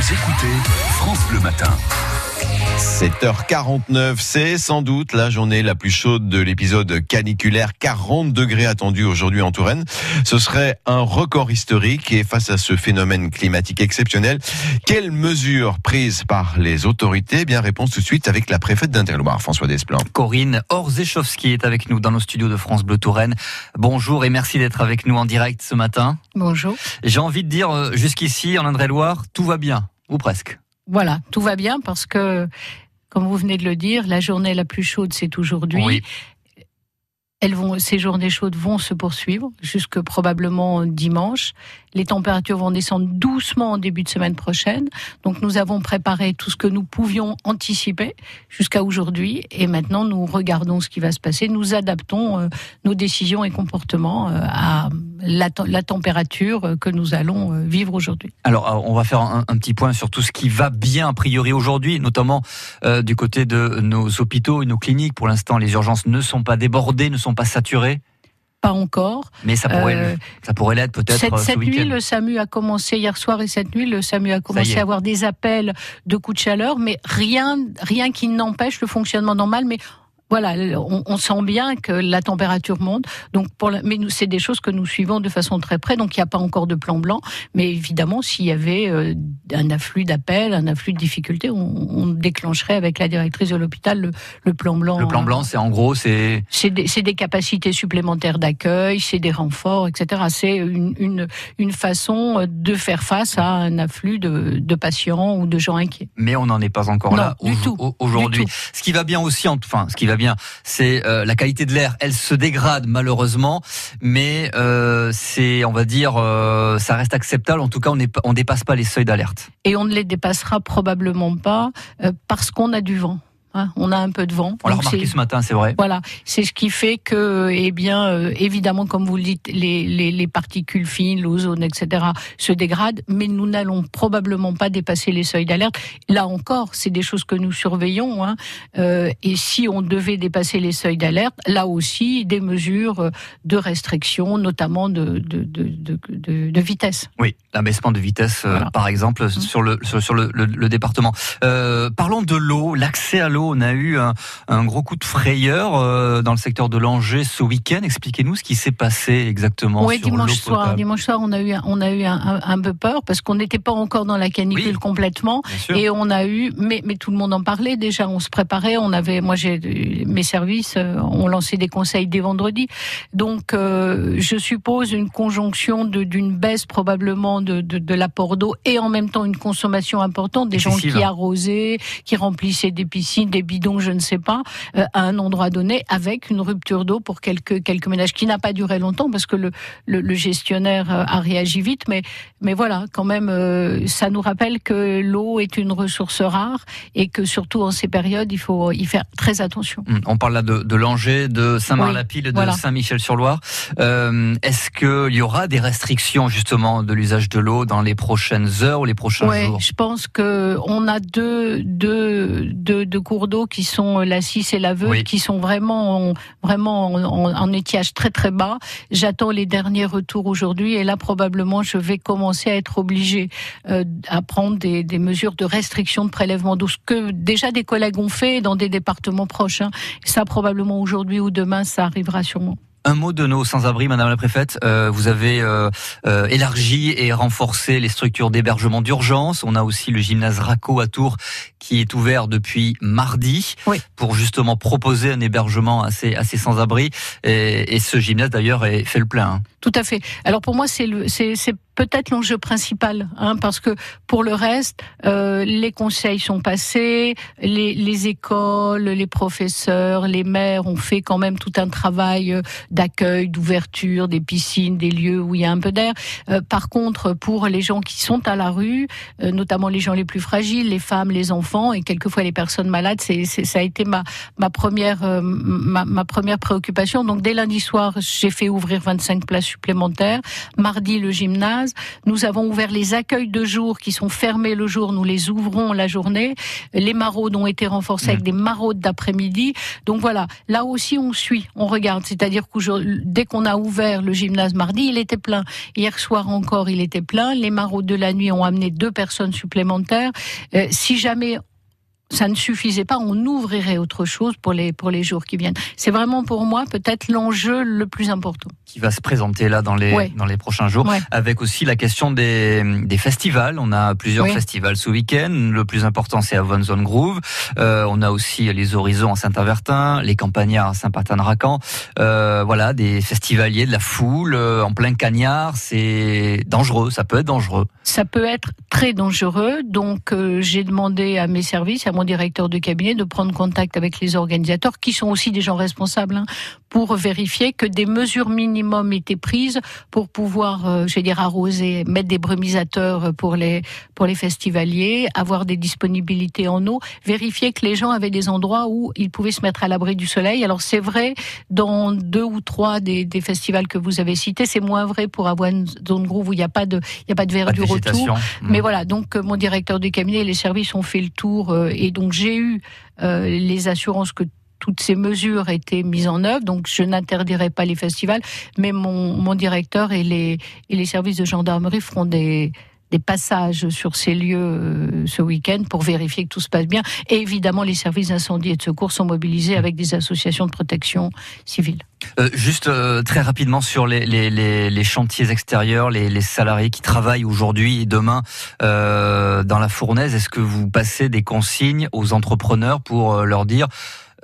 Vous écoutez France Bleu Matin. 7h49, c'est sans doute la journée la plus chaude de l'épisode caniculaire. 40 degrés attendus aujourd'hui en Touraine. Ce serait un record historique et face à ce phénomène climatique exceptionnel, quelles mesures prises par les autorités? Eh Bien, réponse tout de suite avec la préfète d'Interloire, François Desplan. Corinne Orzechowski est avec nous dans nos studios de France Bleu Touraine. Bonjour et merci d'être avec nous en direct ce matin. Bonjour. J'ai envie de dire, euh, jusqu'ici, en Indre-et-Loire, tout va bien, ou presque. Voilà, tout va bien parce que, comme vous venez de le dire, la journée la plus chaude, c'est aujourd'hui. Oui. Elles vont, ces journées chaudes vont se poursuivre jusque probablement dimanche. Les températures vont descendre doucement en début de semaine prochaine. Donc nous avons préparé tout ce que nous pouvions anticiper jusqu'à aujourd'hui et maintenant nous regardons ce qui va se passer. Nous adaptons euh, nos décisions et comportements euh, à la, te- la température que nous allons euh, vivre aujourd'hui. Alors, euh, on va faire un, un petit point sur tout ce qui va bien a priori aujourd'hui, notamment euh, du côté de nos hôpitaux et nos cliniques. Pour l'instant, les urgences ne sont pas débordées, ne sont pas saturées, Pas encore. mais ça pourrait, Euh, ça pourrait l'être peut-être Cette, euh, ce cette nuit, le SAMU a commencé hier soir et cette nuit, le SAMU a commencé à avoir des appels de coups de chaleur, mais rien, rien qui n'empêche le fonctionnement normal. Mais voilà, on, on sent bien que la température monte. Donc, pour la- mais c'est des choses que nous suivons de façon très près. Donc, il n'y a pas encore de plan blanc. Mais évidemment, s'il y avait euh, un afflux d'appels, un afflux de difficultés, on, on déclencherait avec la directrice de l'hôpital le, le plan blanc. Le plan blanc, c'est en gros, c'est C'est des, capacités supplémentaires d'accueil, c'est des renforts, etc. C'est une, une, une façon de faire face à un afflux de, de patients ou de gens inquiets. mais on n'en est pas encore Non, là au- aujourd'hui. Ce qui va bien aussi, enfin, ce qui va bien, c'est euh, la qualité de l'air. Elle se dégrade malheureusement, mais euh, c'est, on va dire, euh, ça reste acceptable. En tout cas, on on dépasse pas les seuils d'alerte. Et on ne les dépassera probablement pas parce qu'on a du vent. Hein. on a un peu de vent. On l'a remarqué ce matin, c'est vrai. Voilà, c'est ce qui fait que, eh bien, euh, évidemment, comme vous le dites, les, les, les particules fines, l'ozone, etc., se dégradent, mais nous n'allons probablement pas dépasser les seuils d'alerte. Là encore, c'est des choses que nous surveillons. Hein, euh, et si on devait dépasser les seuils d'alerte, là aussi, des mesures de restriction, notamment de, de, de, de, vitesse. Oui, l'abaissement de vitesse, euh, Voilà. Mmh. par exemple, sur le sur, sur le, le, le département. Parlons de l'eau, l'accès à l'eau. On a eu un, un gros coup de frayeur euh, dans le secteur de l'Angers ce week-end. Expliquez-nous ce qui s'est passé exactement. Oui, sur dimanche soir. potable. Dimanche soir, on a eu, un- on a eu un, un, un peu peur parce qu'on n'était pas encore dans la canicule Oui. complètement. Et on a eu, mais, mais tout le monde en parlait déjà. On se préparait. On avait, moi, j'ai mes services euh, ont lancé des conseils dès vendredi. Donc, euh, je suppose une conjonction d'une baisse probablement de, de, de l'apport d'eau et en même temps une consommation importante des gens qui arrosaient, qui remplissaient des piscines, des bidons, je ne sais pas, euh, à un endroit donné, avec une rupture d'eau pour quelques quelques ménages qui n'a pas duré longtemps parce que le le, le gestionnaire euh, a réagi vite, mais mais voilà, quand même, euh, ça nous rappelle que l'eau est une ressource rare et que surtout en ces périodes, il faut y faire très attention. Hum, On parle là de, de Langeais, de Saint-Marc-la-Pile, et de voilà. Saint-Michel-sur-Loire. Euh, Est-ce qu'il y aura des restrictions justement de l'usage de l'eau dans les prochaines heures ou les prochains Ouais, jours? je pense que on a deux, deux, deux, deux cours d'eau qui sont la Cisse et la Veuve, Oui. qui sont vraiment, en- vraiment en, en- en étiage très très bas. J'attends les derniers retours aujourd'hui et là probablement je vais commencer à être obligée euh, à prendre des, des mesures de restriction de prélèvement d'eau, ce que déjà des collègues ont fait dans des départements proches. hein. Ça probablement aujourd'hui ou demain ça arrivera sûrement. Un mot de nos sans-abri, Madame la Préfète. Euh, vous avez euh, euh, élargi et renforcé les structures d'hébergement d'urgence. On a aussi le gymnase Raco à Tours qui est ouvert depuis mardi Oui. pour justement proposer un hébergement à ces, à ces sans-abri. Et, et ce gymnase d'ailleurs est- fait le plein. hein. Tout à fait. Alors pour moi, c'est le- c'est peut-être l'enjeu principal, hein, parce que pour le reste, euh, les conseils sont passés, les, les écoles, les professeurs, les maires ont fait quand même tout un travail euh, d'accueil, d'ouverture, des piscines, des lieux où il y a un peu d'air. Euh, par contre, pour les gens qui sont à la rue, euh, notamment les gens les plus fragiles, les femmes, les enfants et quelquefois les personnes malades, c'est ça a été ma ma première euh, ma première préoccupation. Donc dès lundi soir, j'ai fait ouvrir 25 places supplémentaires. Mardi le gymnase. Nous avons ouvert les accueils de jour qui sont fermés le jour, nous les ouvrons la journée. Les maraudes ont été renforcées avec mmh. des maraudes d'après-midi. Donc voilà, là aussi on suit, on regarde. C'est-à-dire que dès qu'on a ouvert le gymnase mardi, il était plein. Hier soir encore, il était plein. Les maraudes de la nuit ont amené deux personnes supplémentaires. Euh, si jamais ça ne suffisait pas, on ouvrirait autre chose pour les, pour les jours qui viennent. C'est vraiment pour moi peut-être l'enjeu le plus important. Qui va se présenter là dans les, dans les prochains jours, avec aussi la question des, des festivals. On a plusieurs festivals ce week-end. Le plus important, c'est à Von Zone Groove. Euh, on a aussi les Horizons à Saint-Avertin, les Campagnards à Saint-Martin-de-Racan. Euh, voilà, des festivaliers, de la foule, euh, en plein cagnard. C'est dangereux, ça peut être dangereux. Ça peut être très dangereux. Donc, j'ai demandé à mes services, à mon directeur de cabinet de prendre contact avec les organisateurs, qui sont aussi des gens responsables, hein, pour vérifier que des mesures minimum étaient prises pour pouvoir, euh, je vais dire, arroser, mettre des brumisateurs pour les pour les festivaliers, avoir des disponibilités en eau, vérifier que les gens avaient des endroits où ils pouvaient se mettre à l'abri du soleil. Alors c'est vrai dans deux ou trois des, des festivals que vous avez cités, c'est moins vrai pour avoir une zone groove où il n'y a pas de il y a pas de verdure autour. Mmh. Mais voilà, donc euh, mon directeur du cabinet et les services ont fait le tour euh, et donc j'ai eu euh, les assurances que toutes ces mesures étaient mises en œuvre, donc je n'interdirai pas les festivals, mais mon, mon directeur et les, et les services de gendarmerie feront des, des passages sur ces lieux euh, ce week-end pour vérifier que tout se passe bien. Et évidemment, les services d'incendie et de secours sont mobilisés avec des associations de protection civile. Euh, juste euh, très rapidement sur les, chantiers extérieurs, les, salariés qui travaillent aujourd'hui et demain dans la fournaise, est-ce que vous passez des consignes aux entrepreneurs pour leur dire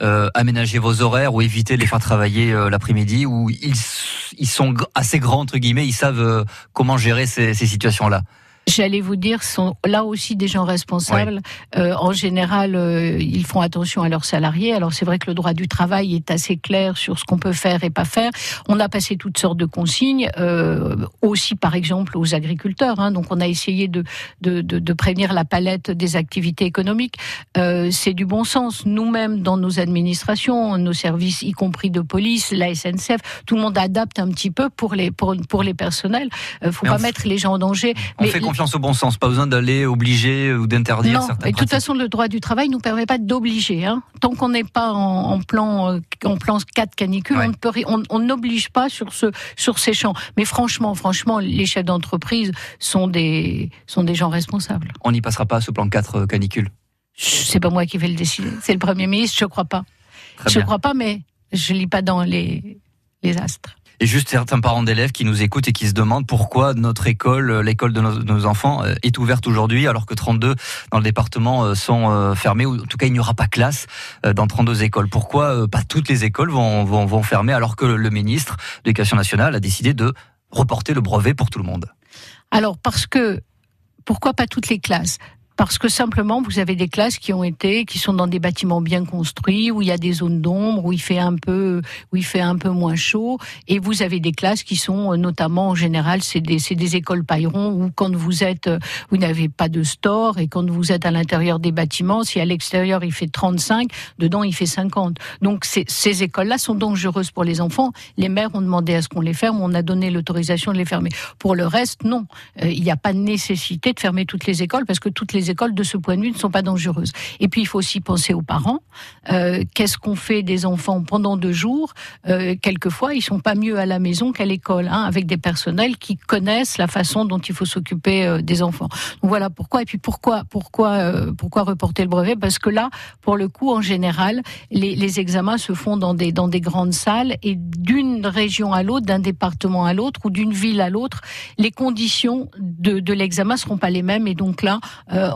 euh, aménager vos horaires ou éviter de les faire travailler l'après-midi ou ils, sont assez grands entre guillemets, ils savent comment gérer ces situations-là? J'allais vous dire, sont là aussi des gens responsables. Euh, en général, euh, ils font attention à leurs salariés. Alors c'est vrai que le droit du travail est assez clair sur ce qu'on peut faire et pas faire. On a passé toutes sortes de consignes, euh, aussi par exemple aux agriculteurs. Hein. Donc on a essayé de, de, de, de, prévenir la palette des activités économiques. Euh, c'est du bon sens. Nous-mêmes, dans nos administrations, nos services, y compris de police, la SNCF, tout le monde adapte un petit peu pour les, pour, pour les personnels. Euh, faut pas mettre les gens en danger. mais confiance au bon sens, pas besoin d'aller obliger ou d'interdire non, Et de toute façon, le droit du travail nous permet pas d'obliger. Hein. Tant qu'on n'est pas en, plan euh, en plan 4 canicule, on n'oblige pas sur ce sur ces champs. Mais franchement, franchement, les chefs d'entreprise sont des sont des gens responsables. On n'y passera pas ce plan 4 euh, canicule. C'est pas moi qui vais le décider. C'est le premier ministre, je crois pas. je ne crois pas, mais je lis pas dans les les astres et juste certains parents d'élèves qui nous écoutent et qui se demandent pourquoi notre école, euh, l'école de nos, enfants, euh, est ouverte aujourd'hui alors que 32 dans le département euh, sont fermées, ou en tout cas il n'y aura pas classe dans 32 écoles. Pourquoi pas toutes les écoles vont, vont, vont fermer alors que le ministre de l'Éducation nationale a décidé de reporter le brevet pour tout le monde? Alors parce que pourquoi pas toutes les classes? Parce que simplement vous avez des classes qui ont été qui sont dans des bâtiments bien construits où il y a des zones d'ombre où il fait un peu où il fait un peu moins chaud. Et vous avez des classes qui sont euh, notamment en général c'est des des écoles paillerons où quand vous êtes euh, vous n'avez pas de store et quand vous êtes à l'intérieur des bâtiments si à l'extérieur il fait 35 dedans il fait 50 donc ces écoles là sont dangereuses pour les enfants. Les maires ont demandé à ce qu'on les ferme on a donné l'autorisation de les fermer. Pour le reste non. Euh, il n'y a pas de nécessité de fermer toutes les écoles parce que toutes les écoles, de ce point de vue, ne sont pas dangereuses. Et puis, il faut aussi penser aux parents. Euh, qu'est-ce qu'on fait des enfants pendant deux jours? Euh, Quelquefois, ils sont pas mieux à la maison qu'à l'école, hein, avec des personnels qui connaissent la façon dont il faut s'occuper euh, des enfants. Donc voilà pourquoi. Et puis pourquoi, pourquoi, pourquoi reporter le brevet? Parce que là, pour le coup, en général, les, les examens se font dans des dans des grandes salles et d'une région à l'autre, d'un département à l'autre ou d'une ville à l'autre, les conditions de, de l'examen seront pas les mêmes. Et donc là,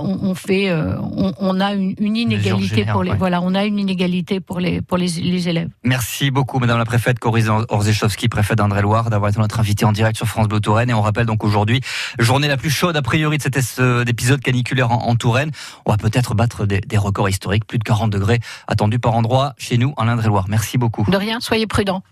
on, fait, euh, on, a une, inégalité pour les, voilà, on a une inégalité pour les, pour les, élèves. Merci beaucoup, Madame la préfète Corinne Orzechowski, préfète d'André-Loire, d'avoir été notre invitée en direct sur France Bleu Touraine. Et on rappelle donc aujourd'hui, journée la plus chaude a priori de cet euh, épisode caniculaire en, Touraine. On va peut-être battre des, des, records historiques, plus de 40 degrés attendus par endroit chez nous en Indre-et-Loire. Merci beaucoup. De rien, soyez prudents.